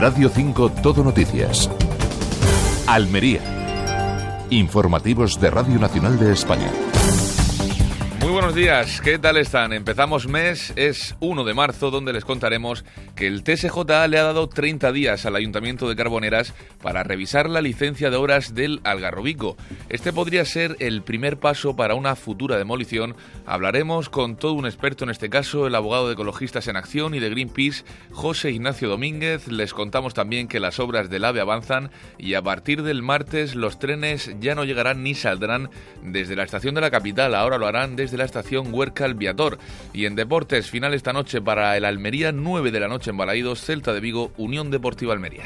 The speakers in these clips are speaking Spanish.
Radio 5 Todo Noticias. Almería. Informativos de Radio Nacional de España. Buenos días, ¿qué tal están? Empezamos mes, es 1 de marzo, donde les contaremos que el TSJ le ha dado 30 días al Ayuntamiento de Carboneras para revisar la licencia de obras del Algarrobico. Este podría ser el primer paso para una futura demolición. Hablaremos con todo un experto en este caso, el abogado de Ecologistas en Acción y de Greenpeace, José Ignacio Domínguez. Les contamos también que las obras del AVE avanzan y a partir del martes los trenes ya no llegarán ni saldrán desde la estación de la capital, ahora lo harán desde la estación Huerca Viator. Y en deportes, final esta noche para el Almería, 9 de la noche en Balaídos, Celta de Vigo, Unión Deportiva Almería.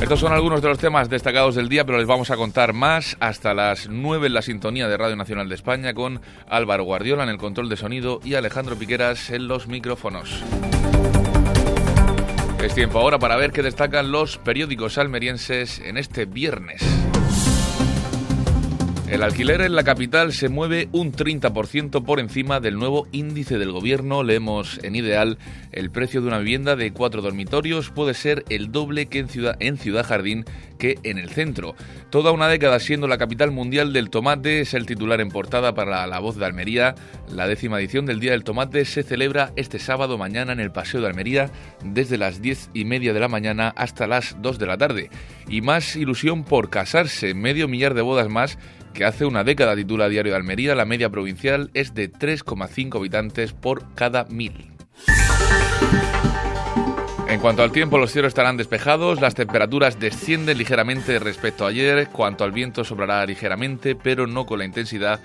Estos son algunos de los temas destacados del día, pero les vamos a contar más hasta las 9 en la sintonía de Radio Nacional de España con Álvaro Guardiola en el control de sonido y Alejandro Piqueras en los micrófonos. Es tiempo ahora para ver qué destacan los periódicos almerienses en este viernes. El alquiler en la capital se mueve un 30% por encima del nuevo índice del gobierno. Leemos en Ideal, el precio de una vivienda de cuatro dormitorios puede ser el doble que en Ciudad, en Ciudad Jardín que en el centro. Toda una década siendo la capital mundial del tomate es el titular en portada para La Voz de Almería. La décima edición del Día del Tomate se celebra este sábado mañana en el Paseo de Almería desde las diez y media de la mañana hasta las 2 de la tarde. Y más ilusión por casarse, medio millar de bodas más que hace una década titula Diario de Almería, la media provincial es de 3,5 habitantes por cada mil. En cuanto al tiempo, los cielos estarán despejados, las temperaturas descienden ligeramente respecto a ayer, cuanto al viento sobrará ligeramente, pero no con la intensidad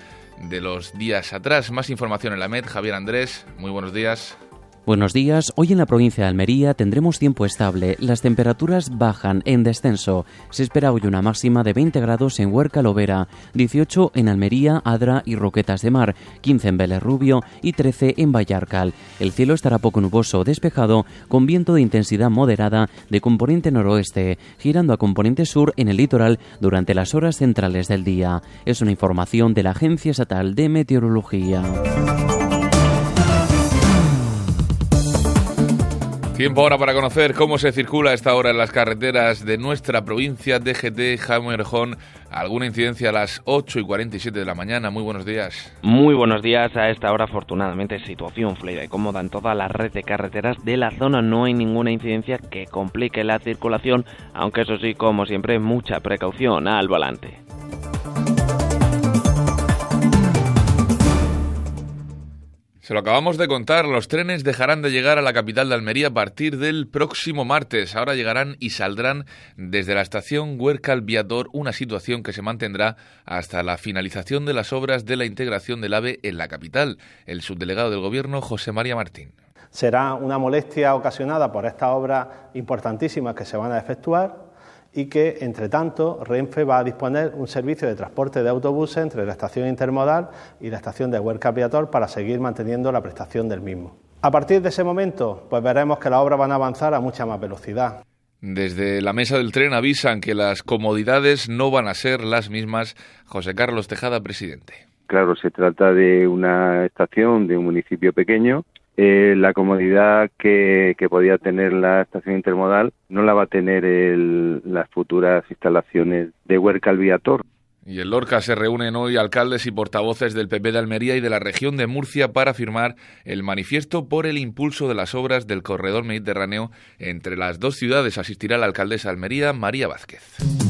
de los días atrás. Más información en la MED, Javier Andrés, muy buenos días. Buenos días. Hoy en la provincia de Almería tendremos tiempo estable. Las temperaturas bajan en descenso. Se espera hoy una máxima de 20 grados en Huerca Lovera, 18 en Almería, Adra y Roquetas de Mar, 15 en Vélez Rubio y 13 en Vallarcal. El cielo estará poco nuboso, despejado, con viento de intensidad moderada de componente noroeste, girando a componente sur en el litoral durante las horas centrales del día. Es una información de la Agencia Estatal de Meteorología. Tiempo ahora para conocer cómo se circula a esta hora en las carreteras de nuestra provincia DGT Jamerjón. Alguna incidencia a las 8 y 47 de la mañana. Muy buenos días. Muy buenos días. A esta hora, afortunadamente, situación fluida y cómoda en toda la red de carreteras de la zona. No hay ninguna incidencia que complique la circulación, aunque eso sí, como siempre, mucha precaución al volante. Se lo acabamos de contar, los trenes dejarán de llegar a la capital de Almería a partir del próximo martes. Ahora llegarán y saldrán desde la estación Huercal Viador, una situación que se mantendrá hasta la finalización de las obras de la integración del AVE en la capital. El subdelegado del Gobierno, José María Martín. Será una molestia ocasionada por estas obras importantísimas que se van a efectuar y que, entre tanto, Renfe va a disponer un servicio de transporte de autobuses entre la estación intermodal y la estación de Huerca Viator para seguir manteniendo la prestación del mismo. A partir de ese momento, pues veremos que las obras van a avanzar a mucha más velocidad. Desde la mesa del tren avisan que las comodidades no van a ser las mismas. José Carlos Tejada, presidente. Claro, se trata de una estación de un municipio pequeño eh, la comodidad que, podía tener la estación intermodal no la va a tener las futuras instalaciones de Huerca Viator. Y en Lorca se reúnen hoy alcaldes y portavoces del PP de Almería y de la región de Murcia para firmar el manifiesto por el impulso de las obras del corredor mediterráneo entre las dos ciudades. Asistirá la alcaldesa Almería, María Vázquez.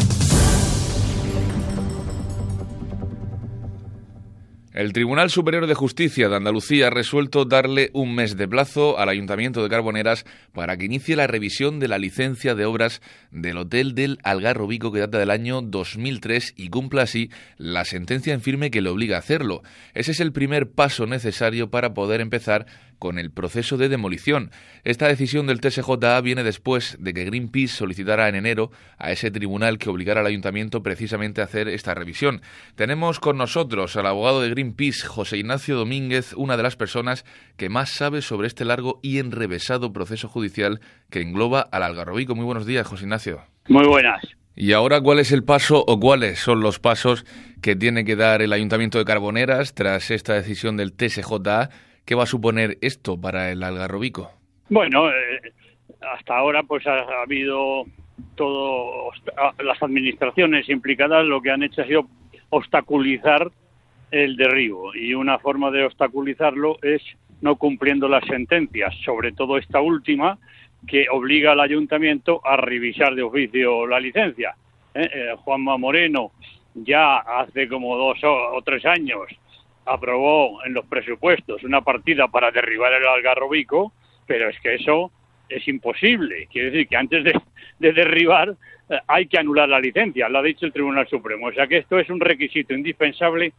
El Tribunal Superior de Justicia de Andalucía ha resuelto darle un mes de plazo al Ayuntamiento de Carboneras para que inicie la revisión de la licencia de obras del Hotel del Algarrobico que data del año 2003 y cumpla así la sentencia en firme que le obliga a hacerlo. Ese es el primer paso necesario para poder empezar con el proceso de demolición. Esta decisión del TSJA viene después de que Greenpeace solicitara en enero a ese tribunal que obligara al ayuntamiento precisamente a hacer esta revisión. Tenemos con nosotros al abogado de Greenpeace, José Ignacio Domínguez, una de las personas que más sabe sobre este largo y enrevesado proceso judicial que engloba al Algarrobico. Muy buenos días, José Ignacio. Muy buenas. Y ahora, ¿cuál es el paso o cuáles son los pasos que tiene que dar el Ayuntamiento de Carboneras tras esta decisión del TSJA ¿Qué va a suponer esto para el algarrobico? Bueno, eh, hasta ahora pues ha, habido todo las administraciones implicadas lo que han hecho ha sido obstaculizar el derribo y una forma de obstaculizarlo es no cumpliendo las sentencias, sobre todo esta última que obliga al ayuntamiento a revisar de oficio la licencia. ¿eh? Eh, Juanma Moreno ya hace como dos o, tres años aprobó en los presupuestos una partida para derribar el algarrobico, pero es que eso es imposible. Quiere decir que antes de, derribar eh, hay que anular la licencia, lo ha dicho el Tribunal Supremo. O sea que esto es un requisito indispensable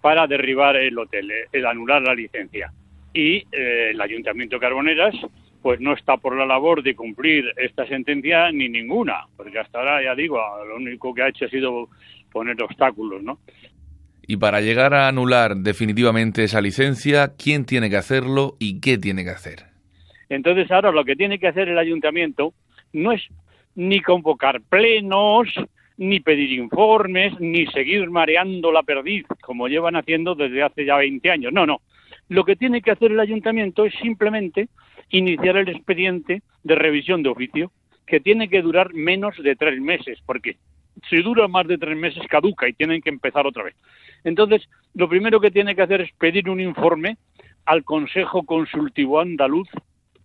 para derribar el hotel, el anular la licencia. Y el Ayuntamiento de Carboneras pues no está por la labor de cumplir esta sentencia ni ninguna, porque hasta ahora, ya digo, lo único que ha hecho ha sido poner obstáculos, ¿no? Y para llegar a anular definitivamente esa licencia, ¿quién tiene que hacerlo y qué tiene que hacer? Entonces ahora lo que tiene que hacer el ayuntamiento no es ni convocar plenos, ni pedir informes, ni seguir mareando la perdiz, como llevan haciendo desde hace ya 20 años. No, no. Lo que tiene que hacer el ayuntamiento es simplemente iniciar el expediente de revisión de oficio, que tiene que durar menos de tres meses, porque si dura más de tres meses caduca y tienen que empezar otra vez. Entonces, lo primero que tiene que hacer es pedir un informe al Consejo Consultivo Andaluz,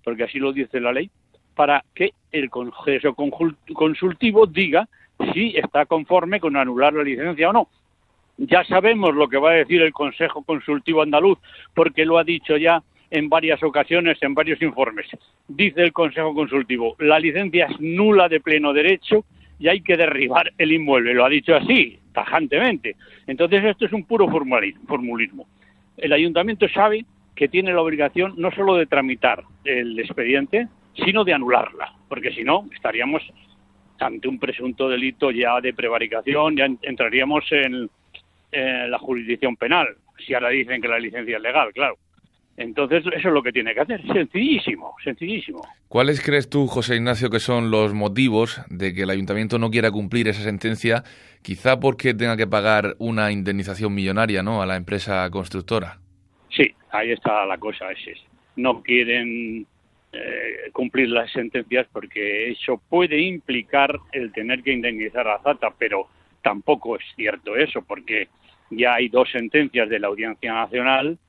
porque así lo dice la ley, para que el Consejo Consultivo diga si está conforme con anular la licencia o no. Ya sabemos lo que va a decir el Consejo Consultivo Andaluz, porque lo ha dicho ya en varias ocasiones, en varios informes. Dice el Consejo Consultivo, la licencia es nula de pleno derecho y hay que derribar el inmueble. Lo ha dicho así, tajantemente. Entonces esto es un puro formulismo. El ayuntamiento sabe que tiene la obligación no solo de tramitar el expediente, sino de anularla, porque si no estaríamos ante un presunto delito ya de prevaricación, ya entraríamos en, en la jurisdicción penal, si ahora dicen que la licencia es legal, claro. Entonces, eso es lo que tiene que hacer. Sencillísimo, sencillísimo. ¿Cuáles crees tú, José Ignacio, que son los motivos de que el ayuntamiento no quiera cumplir esa sentencia? Quizá porque tenga que pagar una indemnización millonaria ¿no? a la empresa constructora. Sí, ahí está la cosa. Es, no quieren eh, cumplir las sentencias porque eso puede implicar el tener que indemnizar a Zata, pero tampoco es cierto eso, porque ya hay dos sentencias de la Audiencia Nacional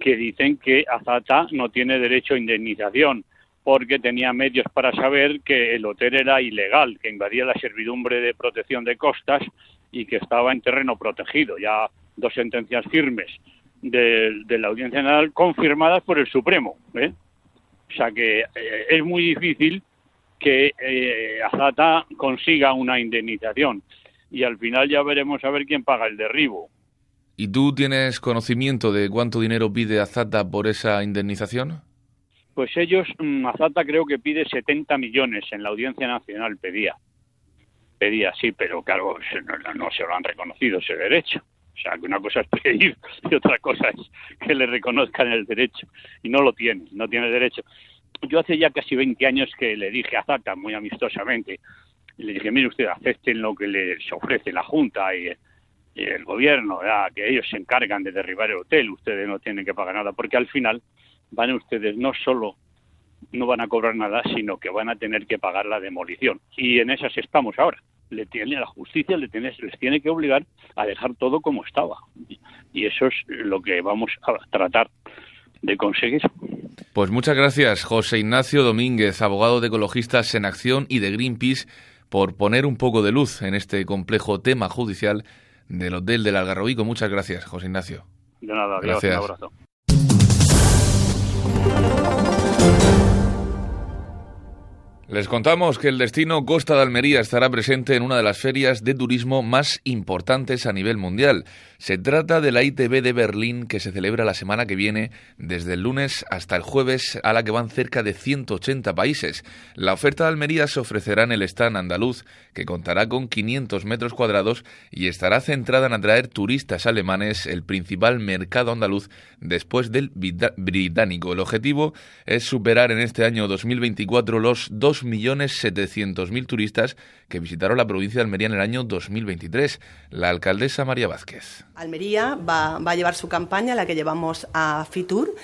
que dicen que Azata no tiene derecho a indemnización porque tenía medios para saber que el hotel era ilegal, que invadía la servidumbre de protección de costas y que estaba en terreno protegido. Ya dos sentencias firmes de, la Audiencia Nacional confirmadas por el Supremo. ¿eh? O sea que eh, es muy difícil que eh, Azata consiga una indemnización y al final ya veremos a ver quién paga el derribo. ¿Y tú tienes conocimiento de cuánto dinero pide Azata por esa indemnización? Pues ellos, mm, Azata creo que pide 70 millones, en la Audiencia Nacional pedía. Pedía, sí, pero claro, no, se lo han reconocido ese derecho. O sea, que una cosa es pedir y otra cosa es que le reconozcan el derecho. Y no lo tiene, no tiene derecho. Yo hace ya casi 20 años que le dije a Azata, muy amistosamente, le dije, mire usted, acepten lo que les ofrece la Junta y el gobierno, que ellos se encargan de derribar el hotel, ustedes no tienen que pagar nada, porque al final van ustedes no solo no van a cobrar nada, sino que van a tener que pagar la demolición. Y en esas estamos ahora. Le tiene la justicia le tiene, les tiene que obligar a dejar todo como estaba. Y eso es lo que vamos a tratar de conseguir. Pues muchas gracias, José Ignacio Domínguez, abogado de Ecologistas en Acción y de Greenpeace, por poner un poco de luz en este complejo tema judicial del Hotel del Algarrobico. Muchas gracias, José Ignacio. De nada, gracias. un abrazo. Les contamos que el destino Costa de Almería estará presente en una de las ferias de turismo más importantes a nivel mundial. Se trata de la ITB de Berlín que se celebra la semana que viene desde el lunes hasta el jueves a la que van cerca de 180 países. La oferta de Almería se ofrecerá en el stand andaluz que contará con 500 metros cuadrados y estará centrada en atraer turistas alemanes, el principal mercado andaluz después del británico. El objetivo es superar en este año 2024 los 2 2.700.000 turistas que visitaron la provincia de Almería en el año 2023. La alcaldesa María Vázquez. Almería va, va a llevar su campaña, la que llevamos a Fitur,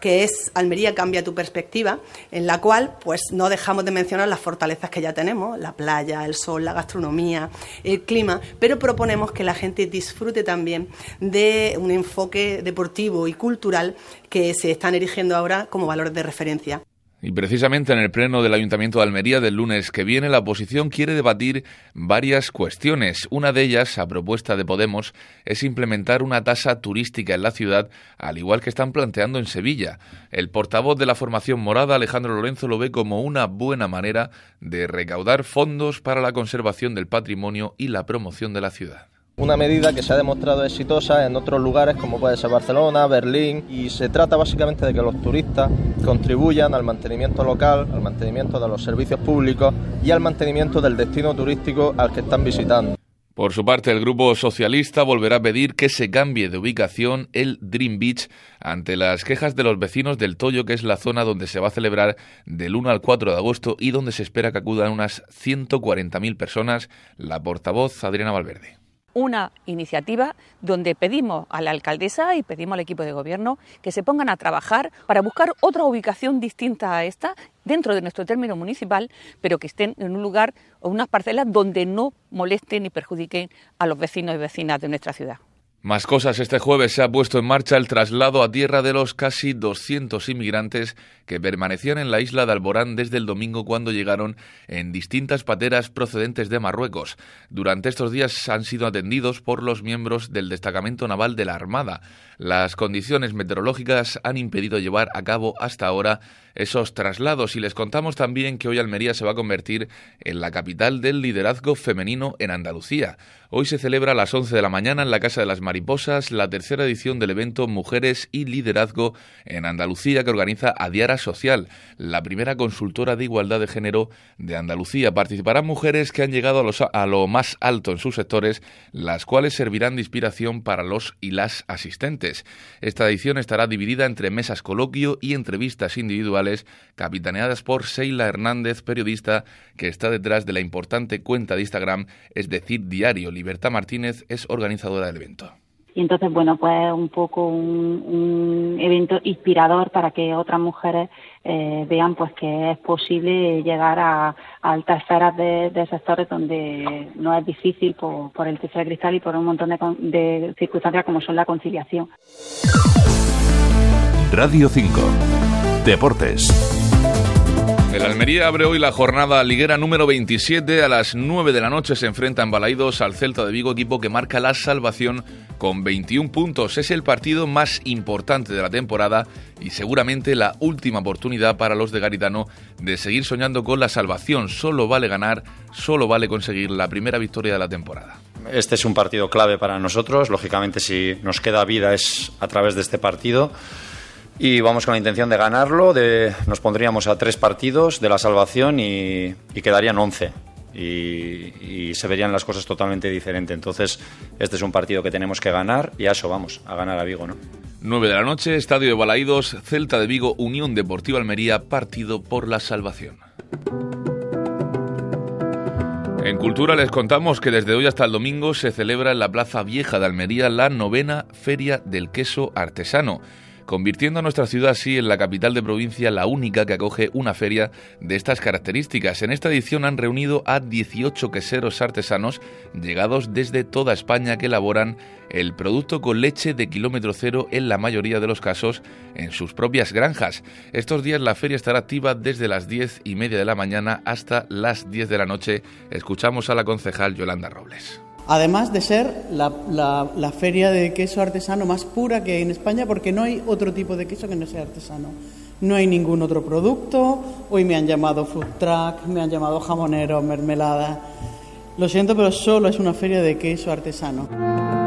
que es Almería cambia tu perspectiva, en la cual pues no dejamos de mencionar las fortalezas que ya tenemos, la playa, el sol, la gastronomía, el clima, pero proponemos que la gente disfrute también de un enfoque deportivo y cultural que se están erigiendo ahora como valores de referencia. Y precisamente en el Pleno del Ayuntamiento de Almería del lunes que viene, la oposición quiere debatir varias cuestiones. Una de ellas, a propuesta de Podemos, es implementar una tasa turística en la ciudad, al igual que están planteando en Sevilla. El portavoz de la formación morada, Alejandro Lorenzo, lo ve como una buena manera de recaudar fondos para la conservación del patrimonio y la promoción de la ciudad. Una medida que se ha demostrado exitosa en otros lugares como puede ser Barcelona, Berlín y se trata básicamente de que los turistas contribuyan al mantenimiento local, al mantenimiento de los servicios públicos y al mantenimiento del destino turístico al que están visitando. Por su parte, el Grupo Socialista volverá a pedir que se cambie de ubicación el Dream Beach ante las quejas de los vecinos del Toyo, que es la zona donde se va a celebrar del 1 al 4 de agosto y donde se espera que acudan unas 140.000 personas. La portavoz Adriana Valverde una iniciativa donde pedimos a la alcaldesa y pedimos al equipo de gobierno que se pongan a trabajar para buscar otra ubicación distinta a esta dentro de nuestro término municipal, pero que estén en un lugar o unas parcelas donde no molesten ni perjudiquen a los vecinos y vecinas de nuestra ciudad. Más cosas, este jueves se ha puesto en marcha el traslado a tierra de los casi 200 inmigrantes que permanecían en la isla de Alborán desde el domingo cuando llegaron en distintas pateras procedentes de Marruecos. Durante estos días han sido atendidos por los miembros del destacamento naval de la Armada. Las condiciones meteorológicas han impedido llevar a cabo hasta ahora esos traslados y les contamos también que hoy Almería se va a convertir en la capital del liderazgo femenino en Andalucía. Hoy se celebra a las 11 de la mañana en la Casa de las Mariposas la tercera edición del evento Mujeres y Liderazgo en Andalucía que organiza Adiara Social, la primera consultora de igualdad de género de Andalucía. Participarán mujeres que han llegado a, a lo más alto en sus sectores, las cuales servirán de inspiración para los y las asistentes. Esta edición estará dividida entre mesas coloquio y entrevistas individuales capitaneadas por Seila Hernández, periodista que está detrás de la importante cuenta de Instagram, es decir, Diario Libertad Martínez es organizadora del evento. Y entonces, bueno, pues un poco un, evento inspirador para que otras mujeres eh, vean pues que es posible llegar a, altas esferas de, sectores donde no es difícil por, el techo de cristal y por un montón de, de circunstancias como son la conciliación. Radio 5. Deportes. El Almería abre hoy la jornada liguera número 27. A las 9 de la noche se enfrenta en Balaidos al Celta de Vigo, equipo que marca la salvación con 21 puntos. Es el partido más importante de la temporada y seguramente la última oportunidad para los de Garitano de seguir soñando con la salvación. Solo vale ganar, solo vale conseguir la primera victoria de la temporada. Este es un partido clave para nosotros. Lógicamente, si nos queda vida es a través de este partido y vamos con la intención de ganarlo. Nos pondríamos a tres partidos de la salvación y, quedarían once. Y, se verían las cosas totalmente diferentes. Entonces, este es un partido que tenemos que ganar y a eso vamos, a ganar a Vigo, ¿no? 9 de la noche, Estadio de Balaídos, Celta de Vigo, Unión Deportiva Almería, partido por la salvación. En Cultura les contamos que desde hoy hasta el domingo se celebra en la Plaza Vieja de Almería la novena Feria del Queso Artesano convirtiendo a nuestra ciudad así en la capital de provincia la única que acoge una feria de estas características. En esta edición han reunido a 18 queseros artesanos llegados desde toda España que elaboran el producto con leche de kilómetro cero en la mayoría de los casos en sus propias granjas. Estos días la feria estará activa desde las 10 y media de la mañana hasta las 10 de la noche. Escuchamos a la concejal Yolanda Robles. Además de ser la, feria de queso artesano más pura que hay en España, porque no hay otro tipo de queso que no sea artesano. No hay ningún otro producto. Hoy me han llamado food truck, me han llamado jamonero, mermelada. Lo siento, pero solo es una feria de queso artesano.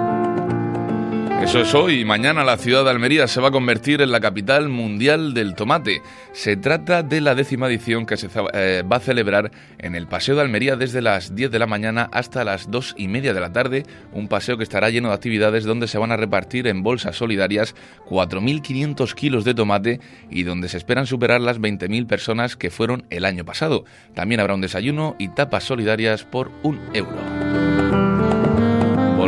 Eso es hoy. Mañana la ciudad de Almería se va a convertir en la capital mundial del tomate. Se trata de la décima edición que se eh, va a celebrar en el Paseo de Almería desde las 10 de la mañana hasta las 2 y media de la tarde. Un paseo que estará lleno de actividades donde se van a repartir en bolsas solidarias 4.500 kilos de tomate y donde se esperan superar las 20.000 personas que fueron el año pasado. También habrá un desayuno y tapas solidarias por un euro.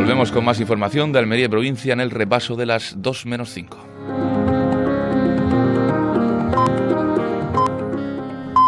Volvemos con más información de Almería provincia en el repaso de las 2 menos 5.